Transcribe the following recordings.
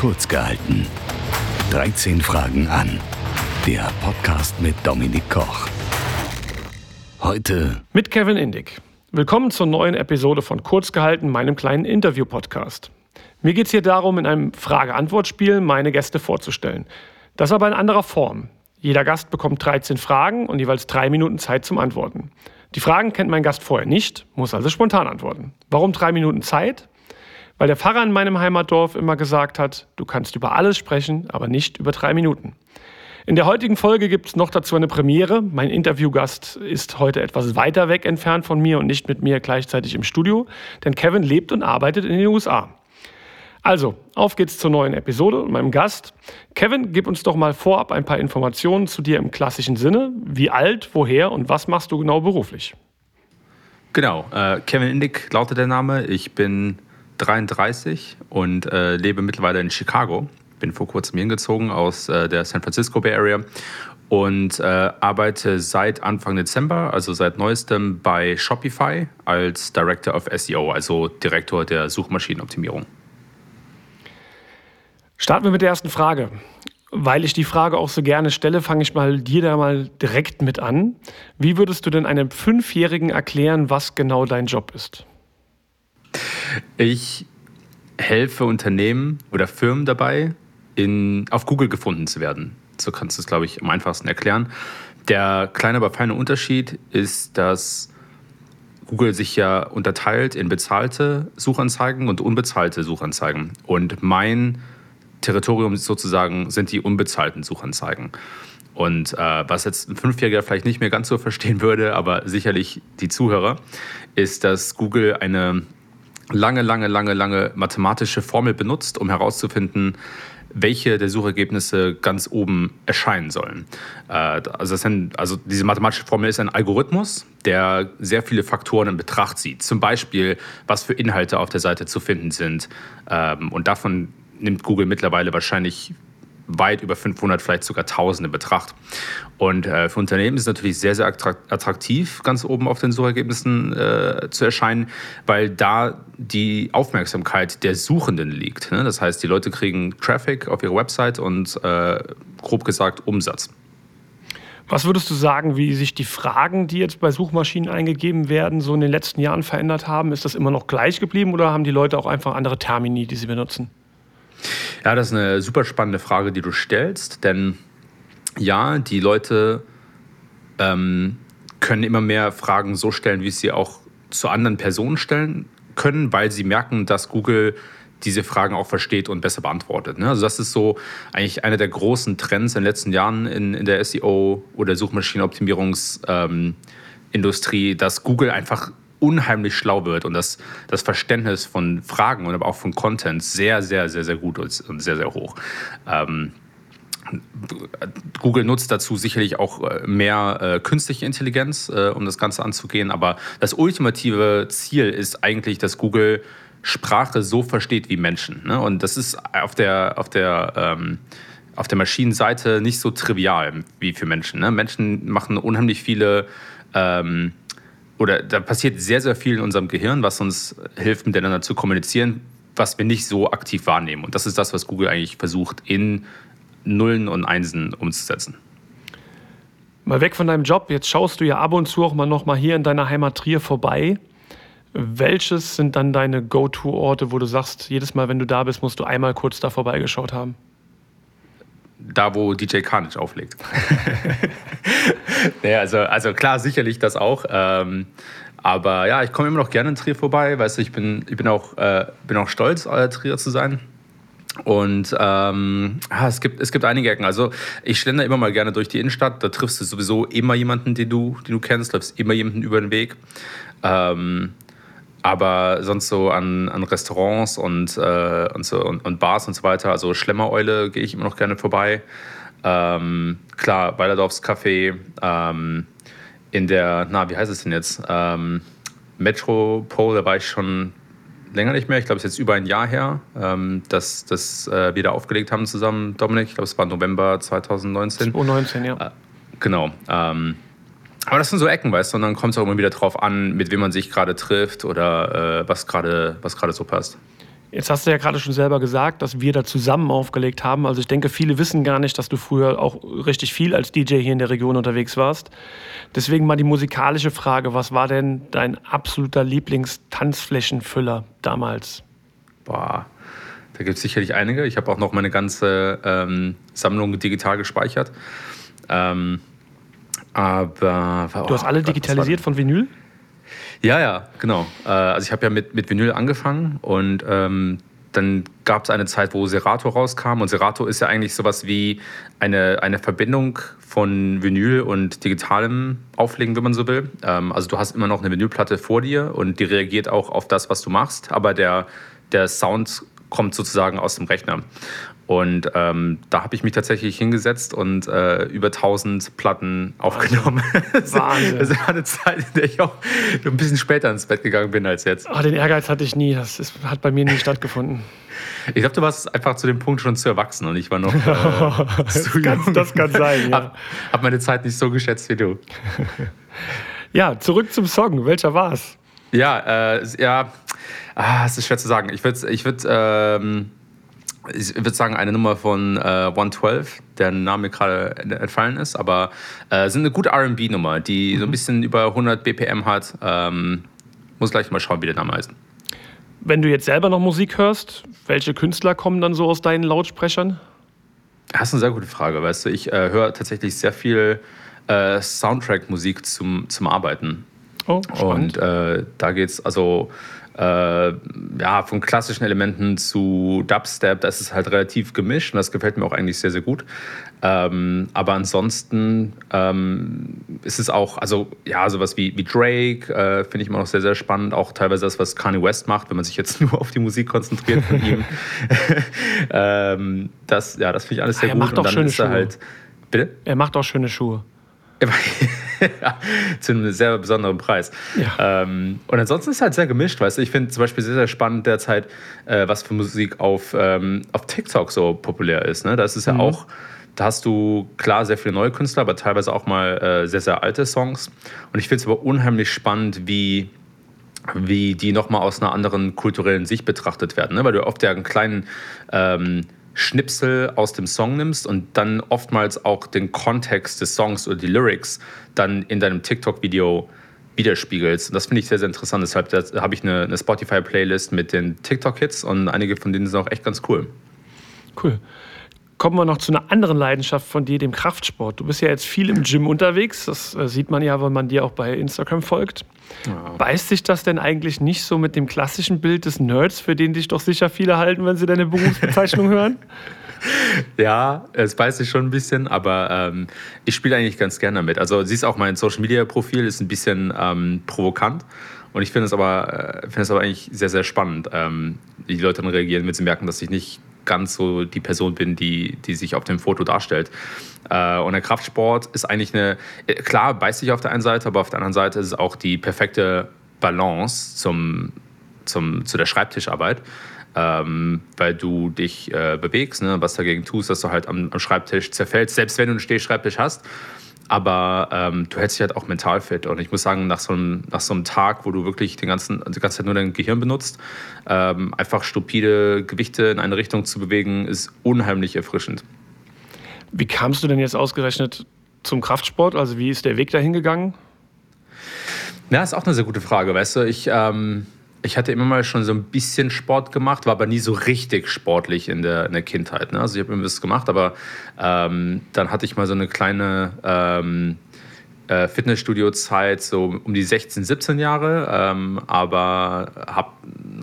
Kurz gehalten. 13 Fragen an. Der Podcast mit Dominik Koch. Heute mit Kevin Indig. Willkommen zur neuen Episode von Kurz gehalten, meinem kleinen Interview-Podcast. Mir geht es hier darum, in einem Frage-Antwort-Spiel meine Gäste vorzustellen. Das aber in anderer Form. Jeder Gast bekommt 13 Fragen und jeweils drei Minuten Zeit zum Antworten. Die Fragen kennt mein Gast vorher nicht, muss also spontan antworten. Warum drei Minuten Zeit? Weil der Pfarrer in meinem Heimatdorf immer gesagt hat, du kannst über alles sprechen, aber nicht über drei Minuten. In der heutigen Folge gibt es noch dazu eine Premiere. Mein Interviewgast ist heute etwas weiter weg entfernt von mir und nicht mit mir gleichzeitig im Studio, denn Kevin lebt und arbeitet in den USA. Also, auf geht's zur neuen Episode und meinem Gast. Kevin, gib uns doch mal vorab ein paar Informationen zu dir im klassischen Sinne. Wie alt, woher und was machst du genau beruflich? Genau, äh, Kevin Indig lautet der Name. Ich bin 33 und äh, lebe mittlerweile in Chicago. Bin vor kurzem hingezogen aus äh, der San Francisco Bay Area und äh, arbeite seit Anfang Dezember, also seit neuestem bei Shopify als Director of SEO, also Direktor der Suchmaschinenoptimierung. Starten wir mit der ersten Frage. Weil ich die Frage auch so gerne stelle, fange ich mal dir da mal direkt mit an. Wie würdest du denn einem Fünfjährigen erklären, was genau dein Job ist? Ich helfe Unternehmen oder Firmen dabei, in, auf Google gefunden zu werden. So kannst du es, glaube ich, am einfachsten erklären. Der kleine, aber feine Unterschied ist, dass Google sich ja unterteilt in bezahlte Suchanzeigen und unbezahlte Suchanzeigen. Und mein Territorium sozusagen sind die unbezahlten Suchanzeigen. Und äh, was jetzt ein Fünfjähriger vielleicht nicht mehr ganz so verstehen würde, aber sicherlich die Zuhörer, ist, dass Google eine lange, lange, lange, lange mathematische Formel benutzt, um herauszufinden, welche der Suchergebnisse ganz oben erscheinen sollen. Äh, also, sind, also, diese mathematische Formel ist ein Algorithmus, der sehr viele Faktoren in Betracht zieht. Zum Beispiel, was für Inhalte auf der Seite zu finden sind. Ähm, und davon nimmt Google mittlerweile wahrscheinlich weit über 500, vielleicht sogar 1000 in Betracht. Und äh, für Unternehmen ist es natürlich sehr, sehr attraktiv, ganz oben auf den Suchergebnissen äh, zu erscheinen, weil da die Aufmerksamkeit der Suchenden liegt. Ne? Das heißt, die Leute kriegen Traffic auf ihre Website und äh, grob gesagt Umsatz. Was würdest du sagen, wie sich die Fragen, die jetzt bei Suchmaschinen eingegeben werden, so in den letzten Jahren verändert haben? Ist das immer noch gleich geblieben oder haben die Leute auch einfach andere Termini, die sie benutzen? Ja, das ist eine super spannende Frage, die du stellst, denn ja, die Leute ähm, können immer mehr Fragen so stellen, wie sie auch zu anderen Personen stellen können, weil sie merken, dass Google diese Fragen auch versteht und besser beantwortet. Ne? Also das ist so eigentlich einer der großen Trends in den letzten Jahren in, in der SEO oder Suchmaschinenoptimierungsindustrie, ähm, dass Google einfach unheimlich schlau wird und das, das Verständnis von Fragen und aber auch von Content sehr, sehr, sehr, sehr gut und sehr, sehr hoch. Ähm, Google nutzt dazu sicherlich auch äh, mehr äh, künstliche Intelligenz, äh, um das Ganze anzugehen. Aber das ultimative Ziel ist eigentlich, dass Google Sprache so versteht wie Menschen. Ne? Und das ist auf der, auf der, ähm, auf der Maschinenseite nicht so trivial wie für Menschen. Ne? Menschen machen unheimlich viele ähm, oder da passiert sehr, sehr viel in unserem Gehirn, was uns hilft, miteinander zu kommunizieren, was wir nicht so aktiv wahrnehmen. Und das ist das, was Google eigentlich versucht, in Nullen und Einsen umzusetzen. Mal weg von deinem Job, jetzt schaust du ja ab und zu auch mal noch mal hier in deiner Heimat Trier vorbei. Welches sind dann deine Go-To-Orte, wo du sagst, jedes Mal, wenn du da bist, musst du einmal kurz da vorbeigeschaut haben? da, wo DJ Carnage auflegt. naja, also, also klar, sicherlich das auch. Ähm, aber ja, ich komme immer noch gerne in Trier vorbei. Weißt du, ich bin, ich bin, auch, äh, bin auch stolz, äh, Trier zu sein. Und ähm, ja, es, gibt, es gibt einige Ecken. Also ich schlender immer mal gerne durch die Innenstadt. Da triffst du sowieso immer jemanden, den du, den du kennst, läufst immer jemanden über den Weg. Ähm, aber sonst so an, an Restaurants und, äh, und, so, und, und, Bars und so weiter, also Schlemmereule gehe ich immer noch gerne vorbei. Ähm, klar, Weilerdorfs Café, ähm, in der, na, wie heißt es denn jetzt? Ähm, Metropole, da war ich schon länger nicht mehr. Ich glaube, es ist jetzt über ein Jahr her, ähm, dass, dass äh, wir da aufgelegt haben zusammen, Dominik. Ich glaube, es war November 2019. 2019, ja. Äh, genau. Ähm, aber das sind so Ecken, weißt du, und dann kommt es auch immer wieder drauf an, mit wem man sich gerade trifft oder äh, was gerade was so passt. Jetzt hast du ja gerade schon selber gesagt, dass wir da zusammen aufgelegt haben. Also ich denke, viele wissen gar nicht, dass du früher auch richtig viel als DJ hier in der Region unterwegs warst. Deswegen mal die musikalische Frage, was war denn dein absoluter Lieblingstanzflächenfüller damals? Boah, da gibt es sicherlich einige. Ich habe auch noch meine ganze ähm, Sammlung digital gespeichert. Ähm, aber. Oh, du hast alle Gott, digitalisiert von Vinyl? Ja, ja, genau. Äh, also ich habe ja mit, mit Vinyl angefangen und ähm, dann gab es eine Zeit, wo Serato rauskam und Serato ist ja eigentlich sowas wie eine, eine Verbindung von Vinyl und digitalem Auflegen, wenn man so will. Ähm, also du hast immer noch eine Vinylplatte vor dir und die reagiert auch auf das, was du machst, aber der, der Sound kommt sozusagen aus dem Rechner. Und ähm, da habe ich mich tatsächlich hingesetzt und äh, über 1000 Platten aufgenommen. Wahnsinn. das war eine Zeit, in der ich auch ein bisschen später ins Bett gegangen bin als jetzt. Ach, den Ehrgeiz hatte ich nie. Das ist, hat bei mir nie stattgefunden. Ich glaube, du warst einfach zu dem Punkt schon zu erwachsen und ich war noch äh, zu das, kann, das kann sein, ja. Hab, hab meine Zeit nicht so geschätzt wie du. ja, zurück zum Song. Welcher war es? Ja, äh, ja, ah, es ist schwer zu sagen. Ich würde ich würd, ähm, ich würde sagen, eine Nummer von äh, 112, der Name gerade entfallen ist, aber äh, sind eine gute RB-Nummer, die mhm. so ein mhm. bisschen über 100 BPM hat. Ähm, muss gleich mal schauen, wie der Name heißt. Wenn du jetzt selber noch Musik hörst, welche Künstler kommen dann so aus deinen Lautsprechern? Das ist eine sehr gute Frage. Weißt du, ich äh, höre tatsächlich sehr viel äh, Soundtrack-Musik zum, zum Arbeiten. Oh, spannend. Und äh, da geht es also äh, ja, von klassischen Elementen zu Dubstep, das ist halt relativ gemischt und das gefällt mir auch eigentlich sehr, sehr gut. Ähm, aber ansonsten ähm, ist es auch, also ja, sowas wie, wie Drake äh, finde ich immer noch sehr, sehr spannend. Auch teilweise das, was Kanye West macht, wenn man sich jetzt nur auf die Musik konzentriert von ihm. ähm, das, ja, das finde ich alles sehr er gut. Macht auch schöne Schuhe. Halt, bitte? Er macht auch schöne Schuhe. zu einem sehr besonderen Preis. Ja. Ähm, und ansonsten ist es halt sehr gemischt, weißt du. Ich finde zum Beispiel sehr, sehr spannend derzeit, äh, was für Musik auf, ähm, auf TikTok so populär ist. Ne? Das ist ja mhm. auch, da hast du klar sehr viele neue Künstler, aber teilweise auch mal äh, sehr, sehr alte Songs. Und ich finde es aber unheimlich spannend, wie wie die nochmal aus einer anderen kulturellen Sicht betrachtet werden. Ne? Weil du oft ja einen kleinen ähm, Schnipsel aus dem Song nimmst und dann oftmals auch den Kontext des Songs oder die Lyrics dann in deinem TikTok-Video widerspiegelst. Das finde ich sehr, sehr interessant. Deshalb habe ich eine, eine Spotify-Playlist mit den TikTok-Hits und einige von denen sind auch echt ganz cool. Cool kommen wir noch zu einer anderen Leidenschaft von dir, dem Kraftsport. Du bist ja jetzt viel im Gym unterwegs. Das äh, sieht man ja, wenn man dir auch bei Instagram folgt. Ja. Beißt sich das denn eigentlich nicht so mit dem klassischen Bild des Nerds, für den dich doch sicher viele halten, wenn sie deine Berufsbezeichnung hören? Ja, es beißt sich schon ein bisschen, aber ähm, ich spiele eigentlich ganz gerne damit. Also siehst auch mein Social Media Profil ist ein bisschen ähm, provokant und ich finde es aber, äh, finde es aber eigentlich sehr, sehr spannend. Ähm, die Leute dann reagieren, wenn sie merken, dass ich nicht ganz so die Person bin, die, die sich auf dem Foto darstellt. Äh, und der Kraftsport ist eigentlich eine, äh, klar, beißt sich auf der einen Seite, aber auf der anderen Seite ist es auch die perfekte Balance zum, zum, zu der Schreibtischarbeit. Ähm, weil du dich äh, bewegst, ne, was dagegen tust, dass du halt am, am Schreibtisch zerfällst, selbst wenn du einen Stehschreibtisch hast aber ähm, du hältst dich halt auch mental fit. Und ich muss sagen, nach so einem, nach so einem Tag, wo du wirklich den ganzen, die ganze Zeit nur dein Gehirn benutzt, ähm, einfach stupide Gewichte in eine Richtung zu bewegen, ist unheimlich erfrischend. Wie kamst du denn jetzt ausgerechnet zum Kraftsport? Also wie ist der Weg dahin gegangen? Ja, ist auch eine sehr gute Frage. Weißt du, ich, ähm, ich hatte immer mal schon so ein bisschen Sport gemacht, war aber nie so richtig sportlich in der, in der Kindheit. Ne? Also ich habe immer was gemacht, aber ähm, dann hatte ich mal so eine kleine ähm, äh, Fitnessstudio-Zeit, so um die 16, 17 Jahre, ähm, aber habe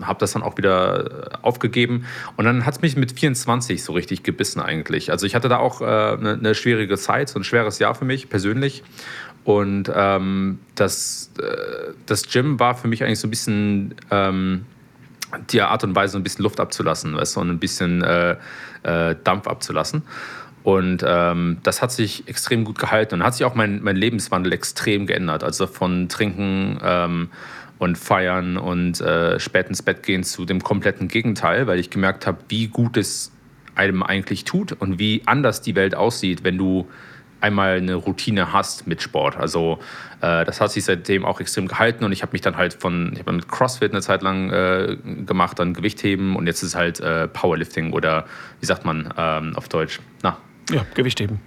hab das dann auch wieder aufgegeben. Und dann hat es mich mit 24 so richtig gebissen eigentlich. Also ich hatte da auch äh, eine, eine schwierige Zeit, so ein schweres Jahr für mich persönlich. Und ähm, das, äh, das Gym war für mich eigentlich so ein bisschen ähm, die Art und Weise, ein bisschen Luft abzulassen, weißt du, und ein bisschen äh, äh, Dampf abzulassen. Und ähm, das hat sich extrem gut gehalten und hat sich auch mein, mein Lebenswandel extrem geändert. Also von Trinken ähm, und Feiern und äh, spät ins Bett gehen zu dem kompletten Gegenteil, weil ich gemerkt habe, wie gut es einem eigentlich tut und wie anders die Welt aussieht, wenn du einmal eine Routine hast mit Sport. Also äh, das hat sich seitdem auch extrem gehalten und ich habe mich dann halt von, ich habe mit CrossFit eine Zeit lang äh, gemacht, dann Gewichtheben und jetzt ist halt äh, Powerlifting oder wie sagt man ähm, auf Deutsch? Na. Ja, Gewichtheben.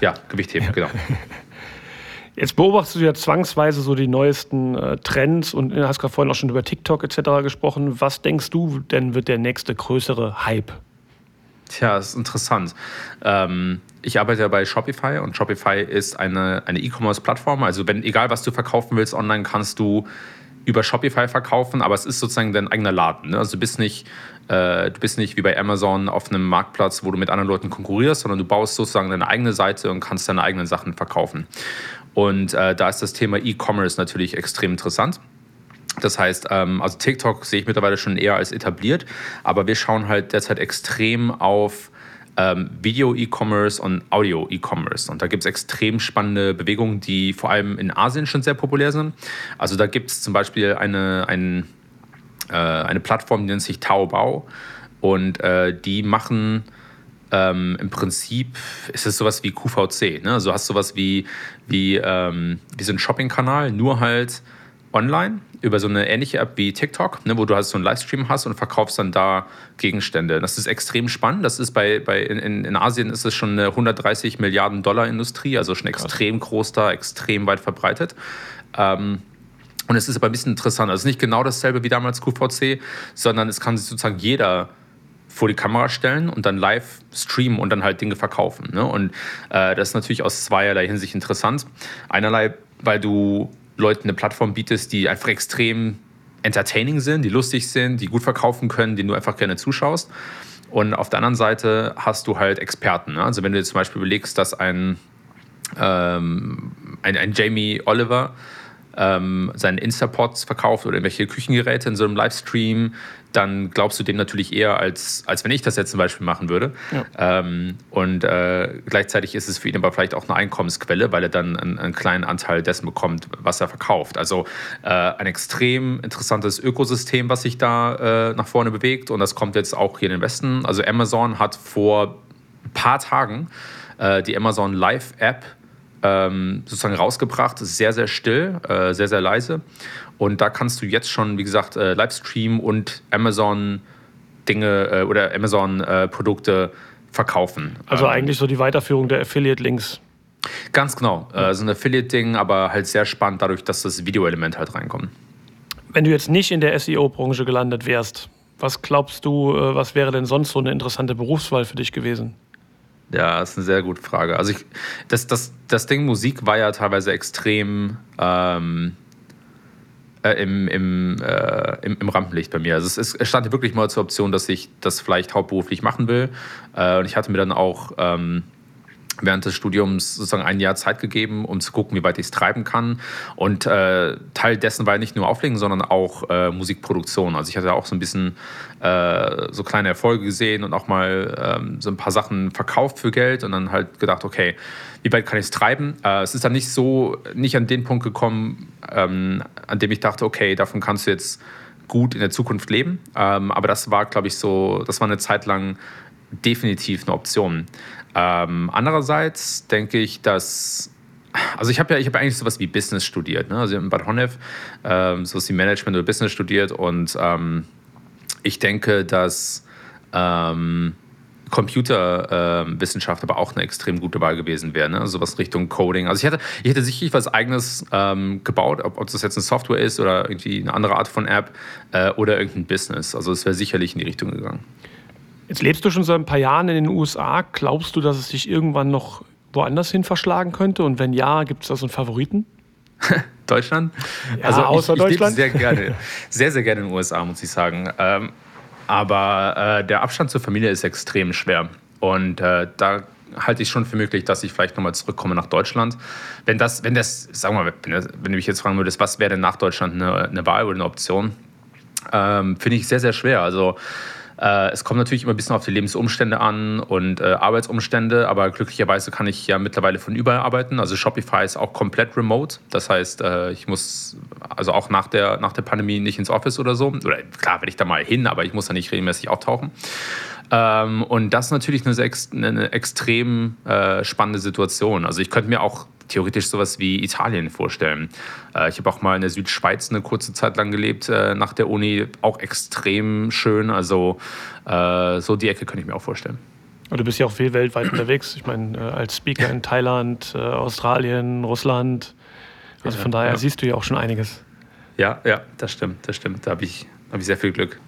Ja, Gewichtheben, ja. genau. Jetzt beobachtest du ja zwangsweise so die neuesten äh, Trends und hast gerade vorhin auch schon über TikTok etc. gesprochen. Was denkst du denn wird der nächste größere Hype? Tja, das ist interessant. Ähm, ich arbeite ja bei Shopify und Shopify ist eine, eine E-Commerce-Plattform. Also wenn, egal was du verkaufen willst online, kannst du über Shopify verkaufen, aber es ist sozusagen dein eigener Laden. Ne? Also du bist nicht äh, du bist nicht wie bei Amazon auf einem Marktplatz, wo du mit anderen Leuten konkurrierst, sondern du baust sozusagen deine eigene Seite und kannst deine eigenen Sachen verkaufen. Und äh, da ist das Thema E-Commerce natürlich extrem interessant. Das heißt, ähm, also TikTok sehe ich mittlerweile schon eher als etabliert, aber wir schauen halt derzeit extrem auf ähm, Video-E-Commerce und Audio-E-Commerce. Und da gibt es extrem spannende Bewegungen, die vor allem in Asien schon sehr populär sind. Also da gibt es zum Beispiel eine, ein, äh, eine Plattform, die nennt sich Taobao. Und äh, die machen ähm, im Prinzip, ist es sowas wie QVC. Ne? Also du hast sowas wie, wie, ähm, wie so ein Shopping-Kanal, nur halt online über so eine ähnliche App wie TikTok, ne, wo du halt so einen Livestream hast und verkaufst dann da Gegenstände. Das ist extrem spannend. Das ist bei, bei in, in Asien ist es schon eine 130 Milliarden Dollar Industrie, also schon extrem groß da, extrem weit verbreitet. Ähm, und es ist aber ein bisschen interessant. Also nicht genau dasselbe wie damals QVC, sondern es kann sich sozusagen jeder vor die Kamera stellen und dann live streamen und dann halt Dinge verkaufen. Ne? Und äh, das ist natürlich aus zweierlei Hinsicht interessant. Einerlei, weil du Leuten eine Plattform bietest, die einfach extrem entertaining sind, die lustig sind, die gut verkaufen können, denen du einfach gerne zuschaust. Und auf der anderen Seite hast du halt Experten. Ne? Also wenn du dir zum Beispiel überlegst, dass ein, ähm, ein, ein Jamie Oliver ähm, seinen Instapods verkauft oder irgendwelche Küchengeräte in so einem Livestream, dann glaubst du dem natürlich eher, als, als wenn ich das jetzt zum Beispiel machen würde. Ja. Ähm, und äh, gleichzeitig ist es für ihn aber vielleicht auch eine Einkommensquelle, weil er dann einen, einen kleinen Anteil dessen bekommt, was er verkauft. Also äh, ein extrem interessantes Ökosystem, was sich da äh, nach vorne bewegt. Und das kommt jetzt auch hier in den Westen. Also Amazon hat vor ein paar Tagen äh, die Amazon Live App ähm, sozusagen rausgebracht. Sehr, sehr still, äh, sehr, sehr leise. Und da kannst du jetzt schon, wie gesagt, äh, Livestream und Amazon Dinge äh, oder Amazon äh, Produkte verkaufen. Also ähm, eigentlich so die Weiterführung der Affiliate-Links. Ganz genau. Äh, so ein Affiliate-Ding, aber halt sehr spannend dadurch, dass das Videoelement halt reinkommt. Wenn du jetzt nicht in der SEO-Branche gelandet wärst, was glaubst du, äh, was wäre denn sonst so eine interessante Berufswahl für dich gewesen? Ja, das ist eine sehr gute Frage. Also ich, das, das, das Ding Musik war ja teilweise extrem ähm, äh, im, im, äh, im, im, Rampenlicht bei mir. Also es, es stand wirklich mal zur Option, dass ich das vielleicht hauptberuflich machen will. Äh, und ich hatte mir dann auch ähm, während des Studiums sozusagen ein Jahr Zeit gegeben, um zu gucken, wie weit ich es treiben kann. Und äh, Teil dessen war nicht nur Auflegen, sondern auch äh, Musikproduktion. Also ich hatte auch so ein bisschen äh, so kleine Erfolge gesehen und auch mal ähm, so ein paar Sachen verkauft für Geld und dann halt gedacht, okay, wie weit kann ich es treiben? Äh, es ist dann nicht so, nicht an den Punkt gekommen, ähm, an dem ich dachte, okay, davon kannst du jetzt gut in der Zukunft leben. Ähm, aber das war, glaube ich, so, das war eine Zeit lang definitiv eine Option. Ähm, andererseits denke ich, dass also ich habe ja, ich habe eigentlich sowas wie Business studiert, ne? also in Bad Honnef ähm, sowas wie Management oder Business studiert und ähm, ich denke, dass ähm, Computerwissenschaft aber auch eine extrem gute Wahl gewesen wäre, ne? sowas Richtung Coding. Also ich hätte, ich hätte sicherlich was eigenes ähm, gebaut, ob, ob das jetzt eine Software ist oder irgendwie eine andere Art von App äh, oder irgendein Business. Also es wäre sicherlich in die Richtung gegangen. Jetzt lebst du schon seit ein paar Jahren in den USA. Glaubst du, dass es dich irgendwann noch woanders hin verschlagen könnte? Und wenn ja, gibt es da so einen Favoriten? Deutschland? Ja, also außer ich, ich Deutschland? sehr gerne, sehr, sehr gerne in den USA, muss ich sagen. Ähm, aber äh, der Abstand zur Familie ist extrem schwer. Und äh, da halte ich schon für möglich, dass ich vielleicht nochmal zurückkomme nach Deutschland. Wenn das, wenn das, sagen wir mal, wenn, wenn du mich jetzt fragen würdest, was wäre denn nach Deutschland eine, eine Wahl oder eine Option, ähm, finde ich sehr, sehr schwer. Also äh, es kommt natürlich immer ein bisschen auf die Lebensumstände an und äh, Arbeitsumstände, aber glücklicherweise kann ich ja mittlerweile von überall arbeiten. Also Shopify ist auch komplett remote. Das heißt, äh, ich muss also auch nach der, nach der Pandemie nicht ins Office oder so. Oder klar, werde ich da mal hin, aber ich muss da nicht regelmäßig auftauchen. Ähm, und das ist natürlich eine, eine extrem äh, spannende Situation. Also ich könnte mir auch theoretisch sowas wie Italien vorstellen. Äh, ich habe auch mal in der Südschweiz eine kurze Zeit lang gelebt, äh, nach der Uni, auch extrem schön. Also äh, so die Ecke könnte ich mir auch vorstellen. Und du bist ja auch viel weltweit unterwegs. Ich meine, äh, als Speaker in Thailand, äh, Australien, Russland. Also von daher ja. siehst du ja auch schon einiges. Ja, ja, das stimmt, das stimmt. Da habe ich, hab ich sehr viel Glück.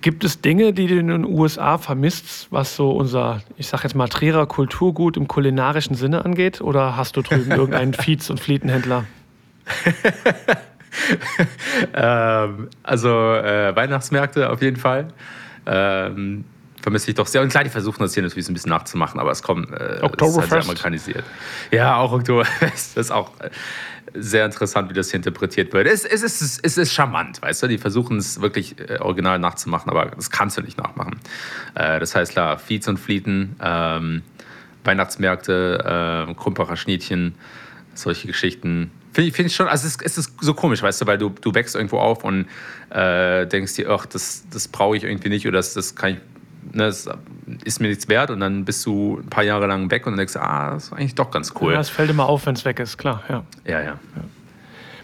Gibt es Dinge, die du in den USA vermisst, was so unser, ich sag jetzt mal, Trierer Kulturgut im kulinarischen Sinne angeht? Oder hast du drüben irgendeinen Viehz- und Flietenhändler? ähm, also äh, Weihnachtsmärkte auf jeden Fall. Ähm, vermisse ich doch sehr. Und klar, die versuchen das hier natürlich ein bisschen nachzumachen, aber es kommt äh, Oktoberfest. Halt amerikanisiert. Ja, auch Oktoberfest. Das ist auch äh, sehr interessant, wie das hier interpretiert wird. Es, es, ist, es ist charmant, weißt du? Die versuchen es wirklich äh, original nachzumachen, aber das kannst du nicht nachmachen. Äh, das heißt, klar, Fiets und Flieten, ähm, Weihnachtsmärkte, äh, Krumpacher Schnietchen, solche Geschichten. Finde ich, find ich schon, also es, es, ist so komisch, weißt du, weil du, du wächst irgendwo auf und äh, denkst dir, ach, das, das brauche ich irgendwie nicht oder das, das kann ich ne, das ist mir nichts wert und dann bist du ein paar Jahre lang weg und dann denkst du, ah, das ist eigentlich doch ganz cool. Ja, es fällt immer auf, wenn es weg ist, klar. Ja. Ja, ja. ja.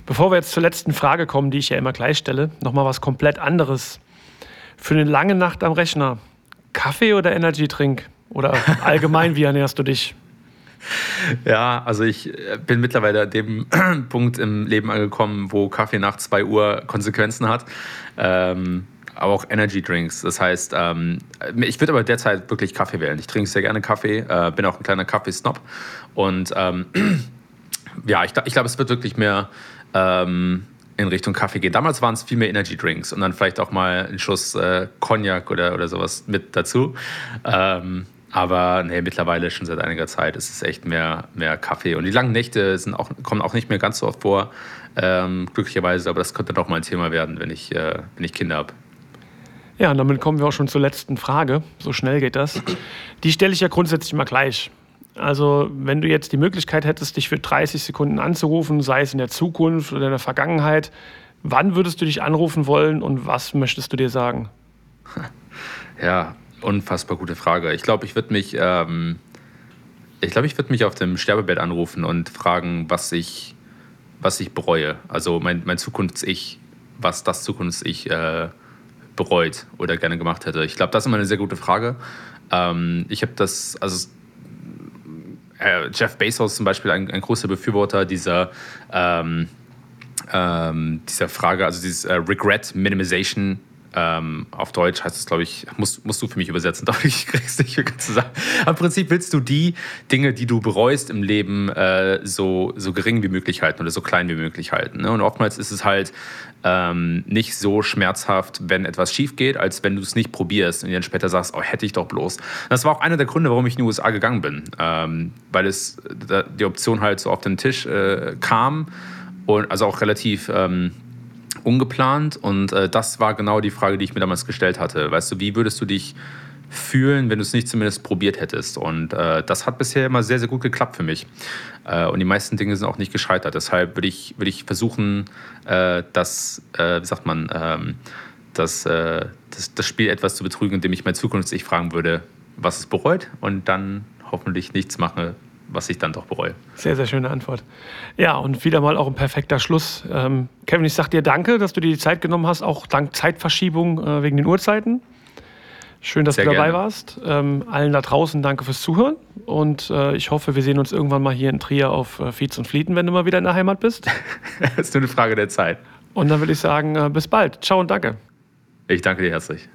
Bevor wir jetzt zur letzten Frage kommen, die ich ja immer gleich stelle, nochmal was komplett anderes. Für eine lange Nacht am Rechner, Kaffee oder Energy-Trink? Oder allgemein, wie ernährst du dich? Ja, also ich äh, bin mittlerweile an dem Punkt im Leben angekommen, wo Kaffee nach 2 Uhr Konsequenzen hat. Ähm, aber auch Energy Drinks. Das heißt, ähm, ich würde aber derzeit wirklich Kaffee wählen. Ich trinke sehr gerne Kaffee, äh, bin auch ein kleiner Kaffeesnob. Und ähm, ja, ich, ich glaube, es wird wirklich mehr ähm, in Richtung Kaffee gehen. Damals waren es viel mehr Energy Drinks und dann vielleicht auch mal ein Schuss äh, Cognac oder, oder sowas mit dazu. Ähm, aber nee, mittlerweile schon seit einiger Zeit ist es echt mehr, mehr Kaffee. Und die langen Nächte sind auch, kommen auch nicht mehr ganz so oft vor, ähm, glücklicherweise. Aber das könnte doch mal ein Thema werden, wenn ich, äh, wenn ich Kinder habe. Ja, und damit kommen wir auch schon zur letzten Frage. So schnell geht das. Die stelle ich ja grundsätzlich immer gleich. Also, wenn du jetzt die Möglichkeit hättest, dich für 30 Sekunden anzurufen, sei es in der Zukunft oder in der Vergangenheit, wann würdest du dich anrufen wollen und was möchtest du dir sagen? Ja, unfassbar gute Frage. Ich glaube, ich würde mich, ähm, ich glaube, ich würde mich auf dem Sterbebett anrufen und fragen, was ich, was ich bereue. Also mein, mein Zukunfts-Ich, was das Zukunfts-Ich äh, bereut oder gerne gemacht hätte? Ich glaube, das ist immer eine sehr gute Frage. Ähm, ich habe das, also äh, Jeff Bezos zum Beispiel, ein, ein großer Befürworter dieser, ähm, ähm, dieser Frage, also dieses äh, Regret Minimization ähm, auf Deutsch heißt es, glaube ich, musst, musst du für mich übersetzen, doch ich krieg's nicht ganz zusammen. Im Prinzip willst du die Dinge, die du bereust im Leben, äh, so, so gering wie möglich halten oder so klein wie möglich halten. Ne? Und oftmals ist es halt ähm, nicht so schmerzhaft, wenn etwas schief geht, als wenn du es nicht probierst und dann später sagst, oh, hätte ich doch bloß. Das war auch einer der Gründe, warum ich in die USA gegangen bin, ähm, weil es die Option halt so auf den Tisch äh, kam und also auch relativ ähm, ungeplant. Und äh, das war genau die Frage, die ich mir damals gestellt hatte. Weißt du, wie würdest du dich fühlen, wenn du es nicht zumindest probiert hättest? Und äh, das hat bisher immer sehr, sehr gut geklappt für mich. Äh, und die meisten Dinge sind auch nicht gescheitert. Deshalb würde ich, würd ich versuchen, äh, das, äh, wie sagt man, ähm, das, äh, das, das Spiel etwas zu betrügen, indem ich mein Zukunfts-Ich fragen würde, was es bereut und dann hoffentlich nichts mache, was ich dann doch bereue. Sehr, sehr schöne Antwort. Ja, und wieder mal auch ein perfekter Schluss. Ähm, Kevin, ich sage dir danke, dass du dir die Zeit genommen hast, auch dank Zeitverschiebung äh, wegen den Uhrzeiten. Schön, dass sehr du dabei gerne. warst. Ähm, allen da draußen danke fürs Zuhören und äh, ich hoffe, wir sehen uns irgendwann mal hier in Trier auf äh, Fietz und Flieten, wenn du mal wieder in der Heimat bist. das ist nur eine Frage der Zeit. Und dann würde ich sagen, äh, bis bald. Ciao und danke. Ich danke dir herzlich.